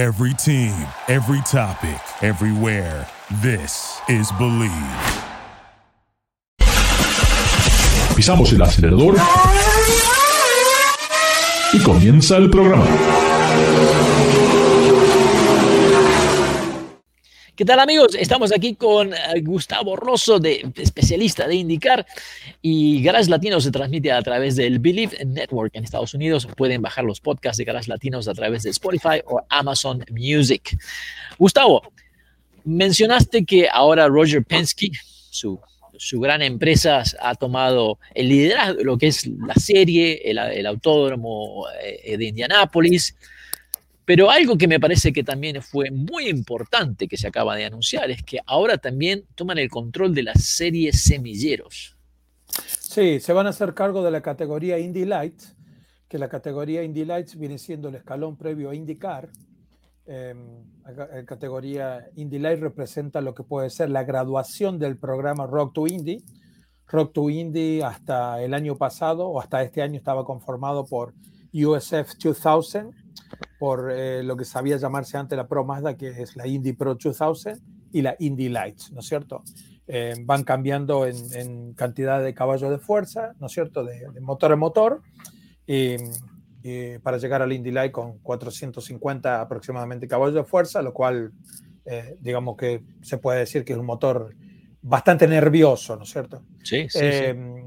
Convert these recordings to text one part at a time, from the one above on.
Every team, every topic, everywhere. This is Believe. Pisamos el acelerador y comienza el programa. ¿Qué tal amigos? Estamos aquí con eh, Gustavo Rosso, de, especialista de indicar y Garage Latino se transmite a través del Believe Network en Estados Unidos. Pueden bajar los podcasts de Garage Latinos a través de Spotify o Amazon Music. Gustavo, mencionaste que ahora Roger Penske, su, su gran empresa, ha tomado el liderazgo de lo que es la serie, el, el autódromo eh, de Indianápolis. Pero algo que me parece que también fue muy importante que se acaba de anunciar es que ahora también toman el control de la serie Semilleros. Sí, se van a hacer cargo de la categoría Indy Lights, que la categoría Indy Lights viene siendo el escalón previo a IndyCar. Eh, la categoría Indy Light representa lo que puede ser la graduación del programa Rock to Indy. Rock to Indy hasta el año pasado o hasta este año estaba conformado por USF 2000, por eh, lo que sabía llamarse antes la Pro Mazda, que es la Indy Pro 2000 y la Indy Lights, ¿no es cierto? Eh, van cambiando en, en, cantidad de caballos de fuerza, ¿no es cierto? De, de motor a motor, y, y para llegar al Indy Light con 450 aproximadamente caballos de fuerza, lo cual, eh, digamos que se puede decir que es un motor bastante nervioso, ¿no es cierto? Sí, sí. Eh, sí.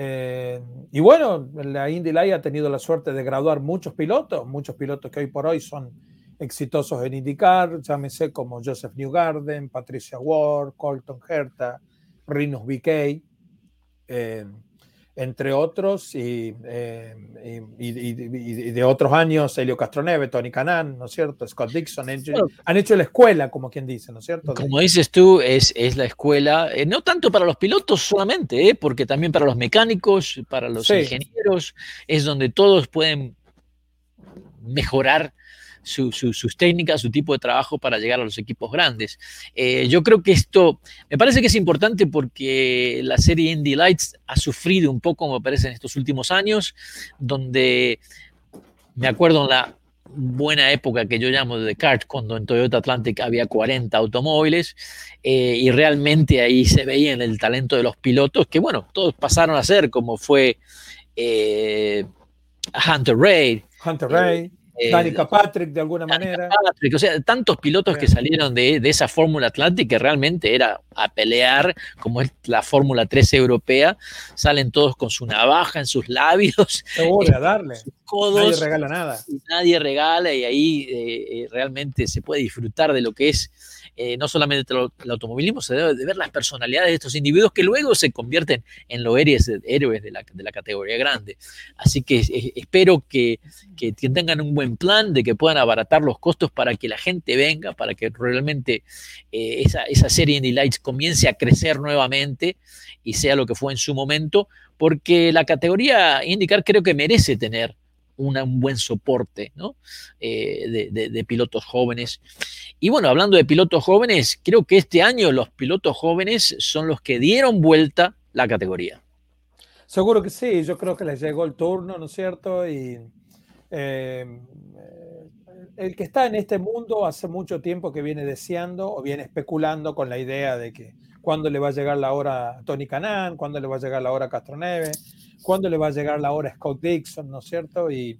Eh, y bueno, la Indy Light ha tenido la suerte de graduar muchos pilotos, muchos pilotos que hoy por hoy son exitosos en IndyCar, llámese como Joseph Newgarden, Patricia Ward, Colton Herta, Rinus BK, eh, entre otros, y, eh, y, y, y, de otros años, Helio Castroneve, Tony Canan, ¿no es cierto? Scott Dixon, han hecho, bueno, han hecho la escuela, como quien dice, ¿no es cierto? Como dices tú, es, es la escuela, eh, no tanto para los pilotos solamente, eh, porque también para los mecánicos, para los sí. ingenieros, es donde todos pueden mejorar su, su, sus técnicas, su tipo de trabajo para llegar a los equipos grandes. Eh, yo creo que esto me parece que es importante porque la serie Indy Lights ha sufrido un poco, me parece, en estos últimos años, donde me acuerdo en la buena época que yo llamo de kart, cuando en Toyota Atlantic había 40 automóviles eh, y realmente ahí se veía en el talento de los pilotos, que bueno, todos pasaron a ser como fue eh, Hunter Ray. Hunter. Eh, Danica Patrick de alguna manera. Patrick, o sea, tantos pilotos sí. que salieron de, de esa Fórmula Atlantic que realmente era a pelear, como es la Fórmula 13 europea, salen todos con su navaja en sus labios. Seguro, a darle. Codos, nadie regala nada. Nadie regala y ahí eh, realmente se puede disfrutar de lo que es eh, no solamente el, automovilismo, se debe de ver las personalidades de estos individuos que luego se convierten en los héroes, de, la, categoría grande. Así que espero que, que, tengan un buen plan, de que puedan abaratar los costos para que la gente venga, para que realmente eh, esa, esa serie Indy Lights comience a crecer nuevamente y sea lo que fue en su momento, porque la categoría IndyCar creo que merece tener una, un buen soporte ¿no? eh, de, pilotos jóvenes. Y bueno, hablando de pilotos jóvenes, creo que este año los pilotos jóvenes son los que dieron vuelta la categoría. Seguro que sí, yo creo que les llegó el turno, ¿no es cierto? Y eh, el que está en este mundo hace mucho tiempo que viene deseando o viene especulando con la idea de que cuándo le va a llegar la hora a Tony Canan, cuándo le va a llegar la hora a Castroneve, cuándo le va a llegar la hora a Scott Dixon, ¿no es cierto? Y,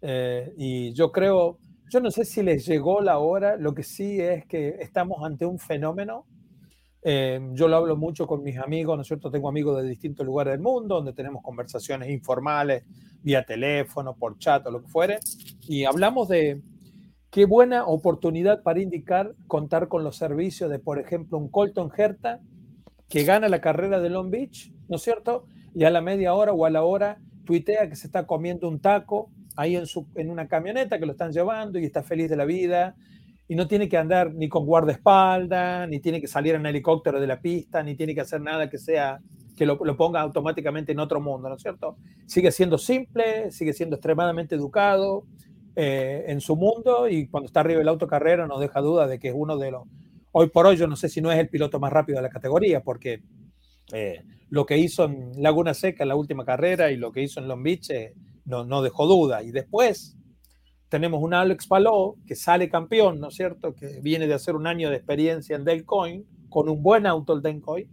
eh, y yo creo, yo no sé si les llegó la hora, lo que sí es que estamos ante un fenómeno. Eh, yo lo hablo mucho con mis amigos, ¿no es cierto? Tengo amigos de distintos lugares del mundo donde tenemos conversaciones informales, vía teléfono, por chat o lo que fuere, y hablamos de, Qué buena oportunidad para indicar contar con los servicios de, por ejemplo, un Colton Herta que gana la carrera de Long Beach, ¿no es cierto? Y a la media hora o a la hora tuitea que se está comiendo un taco ahí en, su, en una camioneta que lo están llevando y está feliz de la vida y no tiene que andar ni con guardaespaldas, ni tiene que salir en helicóptero de la pista, ni tiene que hacer nada que sea que lo, lo ponga automáticamente en otro mundo, ¿no es cierto? Sigue siendo simple, sigue siendo extremadamente educado, eh, en su mundo y cuando está arriba el autocarrera no deja duda de que es uno de los, hoy por hoy yo no sé si no es el piloto más rápido de la categoría, porque eh, lo que hizo en Laguna Seca en la última carrera y lo que hizo en Long Beach eh, no, no, dejó duda. Y después, tenemos un Alex Palou que sale campeón, ¿no es cierto? Que viene de hacer un año de experiencia en Delcoin, con un buen auto el Delcoin,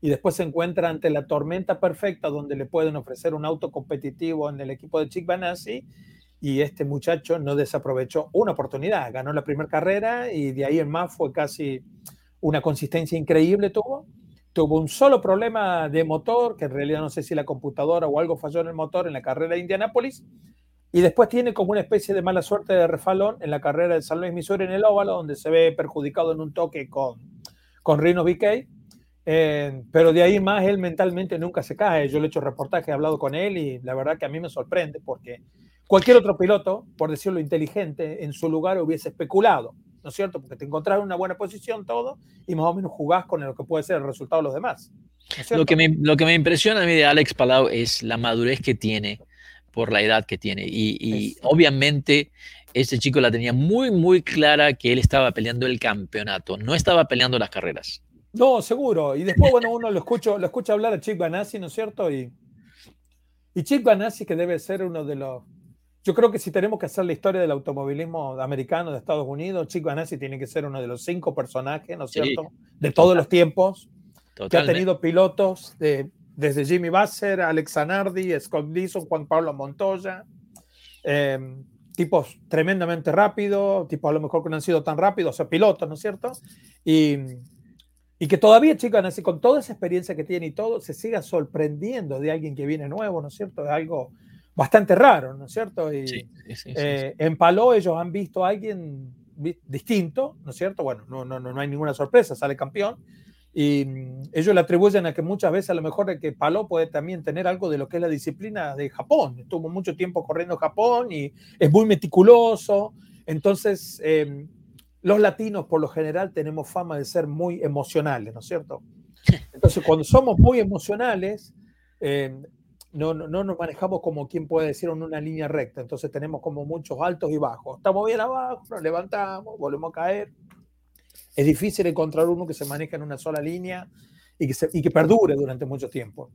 y después se encuentra ante la tormenta perfecta donde le pueden ofrecer un auto competitivo en el equipo de Chick Banassi y este muchacho no desaprovechó una oportunidad, ganó la primera carrera y de ahí en más fue casi una consistencia increíble tuvo. Tuvo un solo problema de motor, que en realidad no sé si la computadora o algo falló en el motor en la carrera de Indianápolis, y después tiene como una especie de mala suerte de refalón en la carrera de San Luis, Missouri, en el óvalo, donde se ve perjudicado en un toque con, con Rino BK. Eh, pero de ahí más él mentalmente nunca se cae. Yo le he hecho reportaje, he hablado con él y la verdad que a mí me sorprende porque cualquier otro piloto, por decirlo inteligente, en su lugar hubiese especulado, ¿no es cierto? Porque te encontrás en una buena posición todo y más o menos jugás con lo que puede ser el resultado de los demás. lo, que me, lo que me impresiona a mí de Alex Palau es la madurez que tiene por la edad que tiene. Y, obviamente ese chico la tenía muy, muy clara que él estaba peleando el campeonato, no estaba peleando las carreras. No, seguro. Y después, bueno, uno lo escucha, lo escucha hablar a Chick Banassi, ¿no es cierto? Y, y Chick Banassi, que debe ser uno de los... Yo creo que si tenemos que hacer la historia del automovilismo americano de Estados Unidos, Chick Banassi tiene que ser uno de los cinco personajes, ¿no es cierto? De todos los tiempos. Que ha tenido pilotos de desde Jimmy Basser, Alex Zanardi, Scott Dixon, Juan Pablo Montoya, em, tipos tremendamente rápidos, tipos a lo mejor que no han sido tan rápidos, o sea, pilotos, ¿no es cierto? Y, y que todavía, chicos, así con toda esa experiencia que tiene y todo, se siga sorprendiendo de alguien que viene nuevo, ¿no es cierto? Es algo bastante raro, ¿no es cierto? Y sí, eh, en Paló ellos han visto a alguien distinto, ¿no es cierto? Bueno, no, no, no hay ninguna sorpresa, sale campeón, y mm, ellos le atribuyen a que muchas veces a lo mejor de que Paló puede también tener algo de lo que es la disciplina de Japón. Estuvo mucho tiempo corriendo en Japón y es muy meticuloso. Entonces, em, los latinos por lo general tenemos fama de ser muy emocionales, ¿no es cierto? Entonces, cuando somos muy emocionales, em, no, no, no, nos manejamos como quien puede decir en una línea recta. Entonces tenemos como muchos altos y bajos. Estamos bien abajo, nos levantamos, volvemos a caer es difícil encontrar uno que se maneja en una sola línea y que, y que perdure durante mucho tiempo.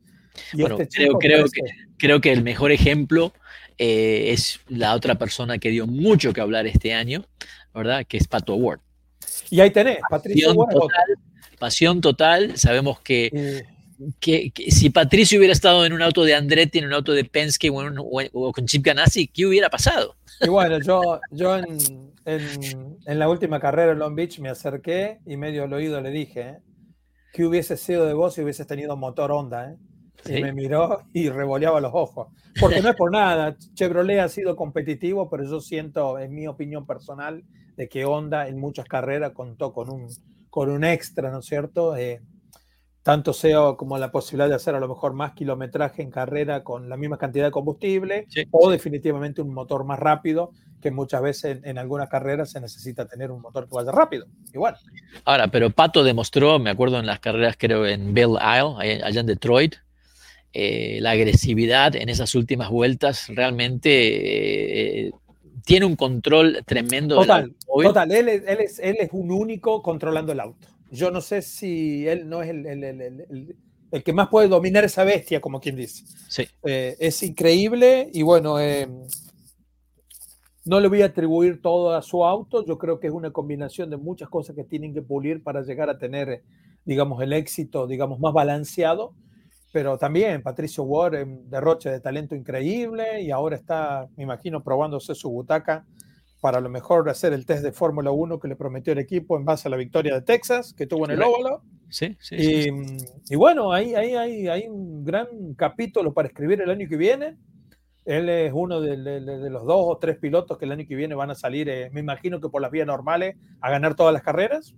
bueno, este creo, creo, que, creo que el mejor ejemplo eh, es la otra persona que dio mucho que hablar este año, ¿verdad? Que es Pato Ward. Y ahí tenés, Patricio pasión Total, pasión total, sabemos que, que, si Patricio hubiera estado en un auto de Andretti, en un auto de Penske o, con Chip Ganassi, ¿qué hubiera pasado? Y bueno, yo, yo en, en, la última carrera en Long Beach me acerqué y medio al oído le dije ¿eh? que hubiese sido de vos si hubieses tenido motor Honda. ¿eh? Y me miró y revoleaba los ojos. Porque no es por nada, Chevrolet ha sido competitivo, pero yo siento, en mi opinión personal, de que Honda en muchas carreras contó con un, con un extra, ¿no es cierto? Eh, tanto sea como la posibilidad de hacer a lo mejor más kilometraje en carrera con la misma cantidad de combustible o definitivamente un motor más rápido, que muchas veces en, algunas carreras se necesita tener un motor que vaya rápido. Igual. Ahora, pero Pato demostró, me acuerdo en las carreras creo en Belle Isle, allá en Detroit, eh, la agresividad en esas últimas vueltas realmente eh, tiene un control tremendo. Total, total. Él, él, es, él es un único controlando el auto yo no sé si él no es el, que más puede dominar esa bestia, como quien dice. Sí. Eh, es increíble y bueno, eh, no le voy a atribuir todo a su auto, yo creo que es una combinación de muchas cosas que tienen que pulir para llegar a tener, digamos, el éxito, digamos, más balanceado. Pero también Patricio Ward, derroche de talento increíble y ahora está, me imagino, probándose su butaca para a lo mejor hacer el test de Fórmula 1 que le prometió el equipo en base a la victoria de Texas que tuvo en el óvalo. Sí, sí, y, y, bueno, ahí, ahí, ahí, hay un gran capítulo para escribir el año que viene. Él es uno de, los dos o tres pilotos que el año que viene van a salir, eh, me imagino que por las vías normales, a ganar todas las carreras.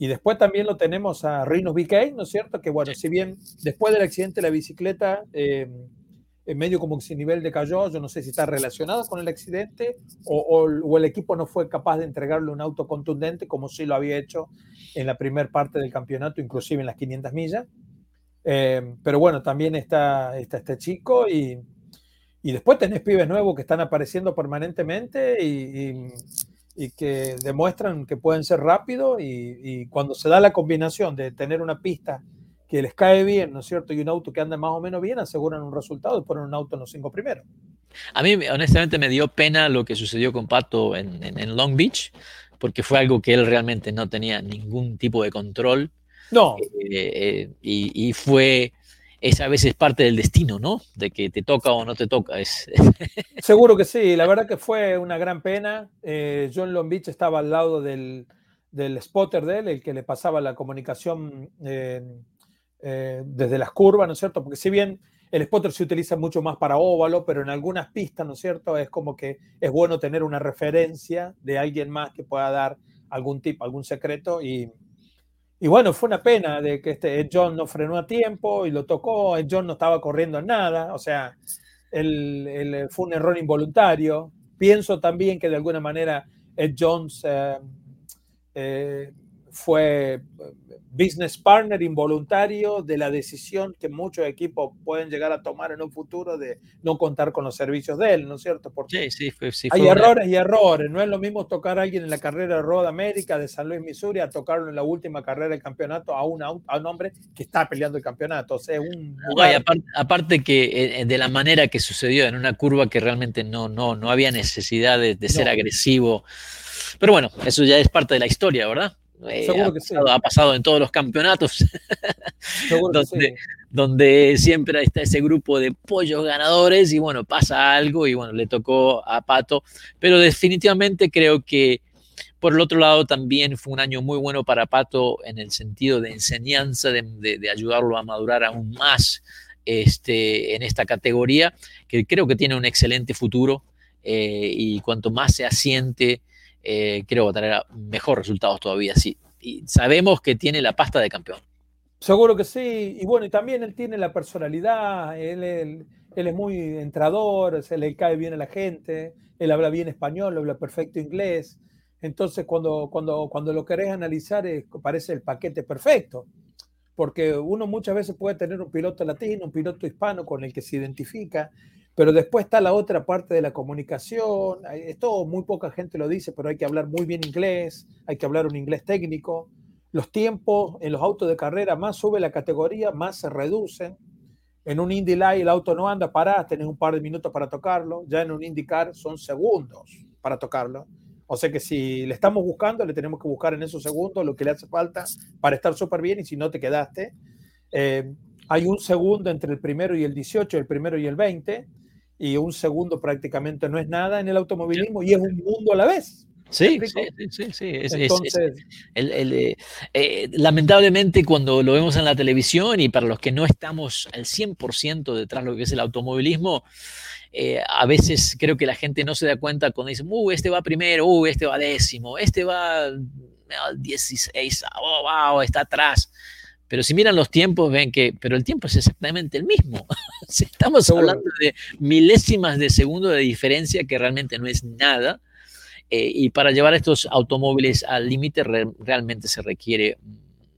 Y después también lo tenemos a Rino BK, ¿no es cierto? Que bueno, si bien después del accidente de la bicicleta, eh, en medio como que ese nivel decayó, yo no sé si está relacionado con el accidente o, el equipo no fue capaz de entregarle un auto contundente como sí lo había hecho en la primera parte del campeonato, inclusive en las 500 millas. Eh, pero bueno, también está, está este chico y, y, después tenés pibes nuevos que están apareciendo permanentemente y, y, que demuestran que pueden ser rápidos y cuando se da la combinación de tener una pista que les cae bien, ¿no es cierto? Y un auto que anda más o menos bien, aseguran un resultado y ponen un auto en los cinco primeros. A mí, honestamente, me dio pena lo que sucedió con Pato en, en, Long Beach, porque fue algo que él realmente no tenía ningún tipo de control. No. Eh, y, y, fue, es a veces parte del destino, ¿no? De que te toca o no te toca. Es... Seguro que sí, la verdad que fue una gran pena. Eh, yo en Long Beach estaba al lado del, del spotter de él, el que le pasaba la comunicación eh, eh, desde las curvas, ¿no es cierto? Porque si bien el spotter se utiliza mucho más para óvalo, pero en algunas pistas, ¿no es cierto? Es como que es bueno tener una referencia de alguien más que pueda dar algún tip, algún secreto. Y, y bueno, fue una pena de que este Ed John no frenó a tiempo y lo tocó. Ed John no estaba corriendo en nada, o sea, él, fue un error involuntario. Pienso también que de alguna manera Ed Jones eh, eh, fue business partner involuntario de la decisión que muchos equipos pueden llegar a tomar en un futuro de no contar con los servicios de él, ¿no es cierto? Porque sí, sí, sí, hay errores y errores. No es lo mismo tocar a alguien en la carrera de Road América de San Luis, Missouri, a tocarlo en la última carrera del campeonato a un, a un hombre que está peleando el campeonato. O sea, un aparte, que eh, de la manera que sucedió en una curva que realmente no, no, no había necesidad de, ser agresivo. Pero bueno, eso ya es parte de la historia, ¿verdad? Eh, ha, pasado, ha, pasado, en todos los campeonatos, donde, donde, siempre está ese grupo de pollos ganadores y bueno, pasa algo y bueno, le tocó a Pato, pero definitivamente creo que por el otro lado también fue un año muy bueno para Pato en el sentido de enseñanza, de, de, ayudarlo a madurar aún más este, en esta categoría, que creo que tiene un excelente futuro eh, y cuanto más se asiente eh, creo que tener mejores resultados todavía. Sí. Y sabemos que tiene la pasta de campeón. Seguro que sí. Y bueno, y también él tiene la personalidad, él, él, es muy entrador, se le cae bien a la gente, él habla bien español, habla perfecto inglés. Entonces, cuando, cuando, cuando lo querés analizar, parece el paquete perfecto. Porque uno muchas veces puede tener un piloto latino, un piloto hispano con el que se identifica, pero después está la otra parte de la comunicación. Esto muy poca gente lo dice, pero hay que hablar muy bien inglés, hay que hablar un inglés técnico. Los tiempos en los autos de carrera, más sube la categoría, más se reducen. En un Indy Light el auto no anda parado, tenés un par de minutos para tocarlo. Ya en un IndyCar son segundos para tocarlo. O sea que si le estamos buscando, le tenemos que buscar en esos segundos lo que le hace falta para estar súper bien y si no te quedaste. Eh, hay un segundo entre el primero y el 18, el primero y el 20 y un segundo prácticamente no es nada en el automovilismo y es un mundo a la vez. Sí, sí, sí, Entonces, eh, eh, lamentablemente cuando lo vemos en la televisión y para los que no estamos al 100% detrás de lo que es el automovilismo, eh, a veces creo que la gente no se da cuenta cuando dicen, uh, este va primero, uh, este va décimo, este va al 16, oh, wow, está atrás. Pero si miran los tiempos, ven que, pero el tiempo es exactamente el mismo. Estamos hablando de milésimas de segundo de diferencia que realmente no es nada. Eh, y para llevar estos automóviles al límite realmente se requiere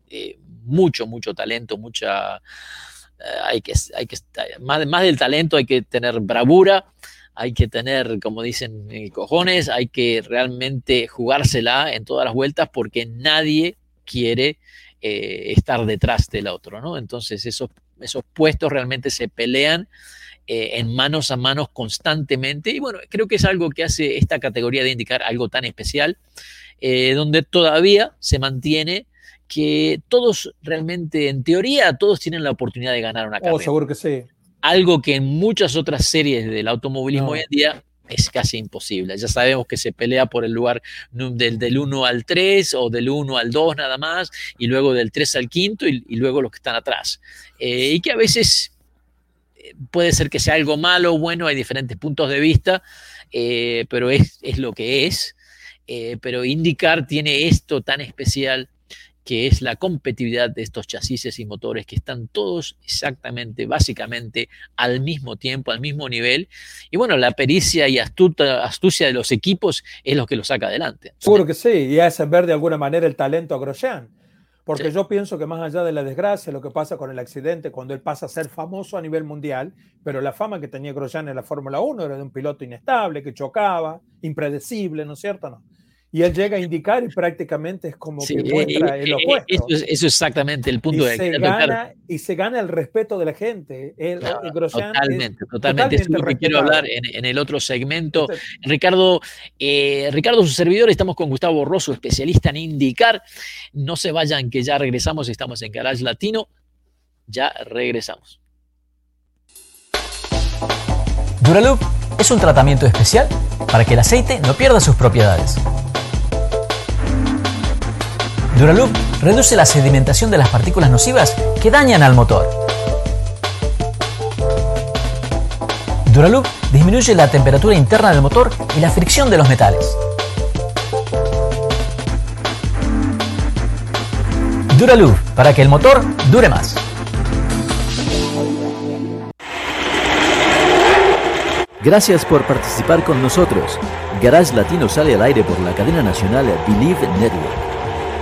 eh, mucho, mucho talento, mucha... Eh, hay que, hay que, más, más del talento hay que tener bravura, hay que tener, como dicen, cojones, hay que realmente jugársela en todas las vueltas porque nadie quiere eh, estar detrás del otro, ¿no? Entonces esos, esos puestos realmente se pelean eh, en manos a manos constantemente y bueno, creo que es algo que hace esta categoría de indicar algo tan especial, eh, donde todavía se mantiene que todos realmente, en teoría, todos tienen la oportunidad de ganar una oh, carrera. seguro que sí. Algo que en muchas otras series del automovilismo hoy en día es casi imposible. Ya sabemos que se pelea por el lugar del, del 1 al 3 o del 1 al 2 nada más, y luego del 3 al 5 y, luego los que están atrás. Eh, y que a veces eh, puede ser que sea algo malo o bueno, hay diferentes puntos de vista, eh, pero es, es, lo que es. pero indicar tiene esto tan especial que es la competitividad de estos chasis y motores que están todos exactamente, básicamente al mismo tiempo, al mismo nivel. Y bueno, la pericia y astucia de los equipos es lo que lo saca adelante. Seguro que sí, y hace ver de alguna manera el talento a Grosjean. Porque yo pienso que más allá de la desgracia, lo que pasa con el accidente, cuando él pasa a ser famoso a nivel mundial, pero la fama que tenía Grosjean en la Fórmula 1 era de un piloto inestable, que chocaba, impredecible, ¿no es cierto? No. Y él llega a indicar y prácticamente es como que muestra el opuesto. Eso es, eso es exactamente el punto y de se gana Y se gana el respeto de la gente. El, No, el Grosjean totalmente, es totalmente. Eso es lo que quiero hablar en, en el otro segmento. Ricardo, eh, Ricardo, su servidor, estamos con Gustavo Rosso, especialista en indicar. No se vayan, que ya regresamos. Estamos en Garage Latino. Ya regresamos. Duraloop es un tratamiento especial para que el aceite no pierda sus propiedades. Duraloop reduce la sedimentación de las partículas nocivas que dañan al motor. Duraloop disminuye la temperatura interna del motor y la fricción de los metales. Duraloop para que el motor dure más. Gracias por participar con nosotros. Garage Latino sale al aire por la cadena nacional Believe Network.